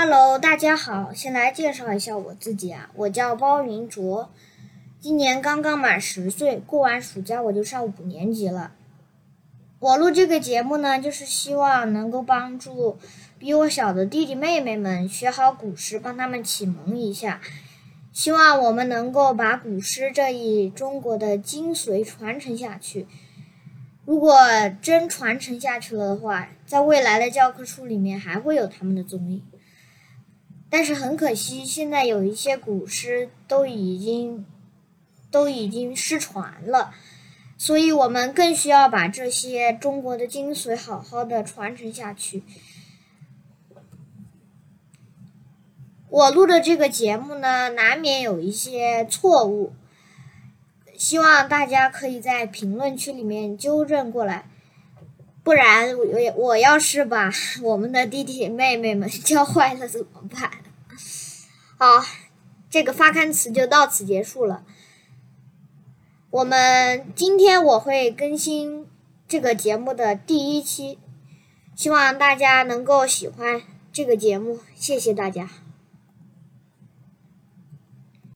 Hello，大家好，先来介绍一下我自己啊，我叫包云卓，今年刚刚满十岁，过完暑假我就上五年级了。我录这个节目呢，就是希望能够帮助比我小的弟弟妹妹们学好古诗，帮他们启蒙一下。希望我们能够把古诗这一中国的精髓传承下去。如果真传承下去了的话，在未来的教科书里面还会有他们的踪影。但是很可惜，现在有一些古诗都已经都已经失传了，所以我们更需要把这些中国的精髓好好的传承下去。我录的这个节目呢，难免有一些错误，希望大家可以在评论区里面纠正过来，不然我我要是把我们的弟弟妹妹们教坏了怎么办？好，这个发刊词就到此结束了。我们今天我会更新这个节目的第一期，希望大家能够喜欢这个节目，谢谢大家。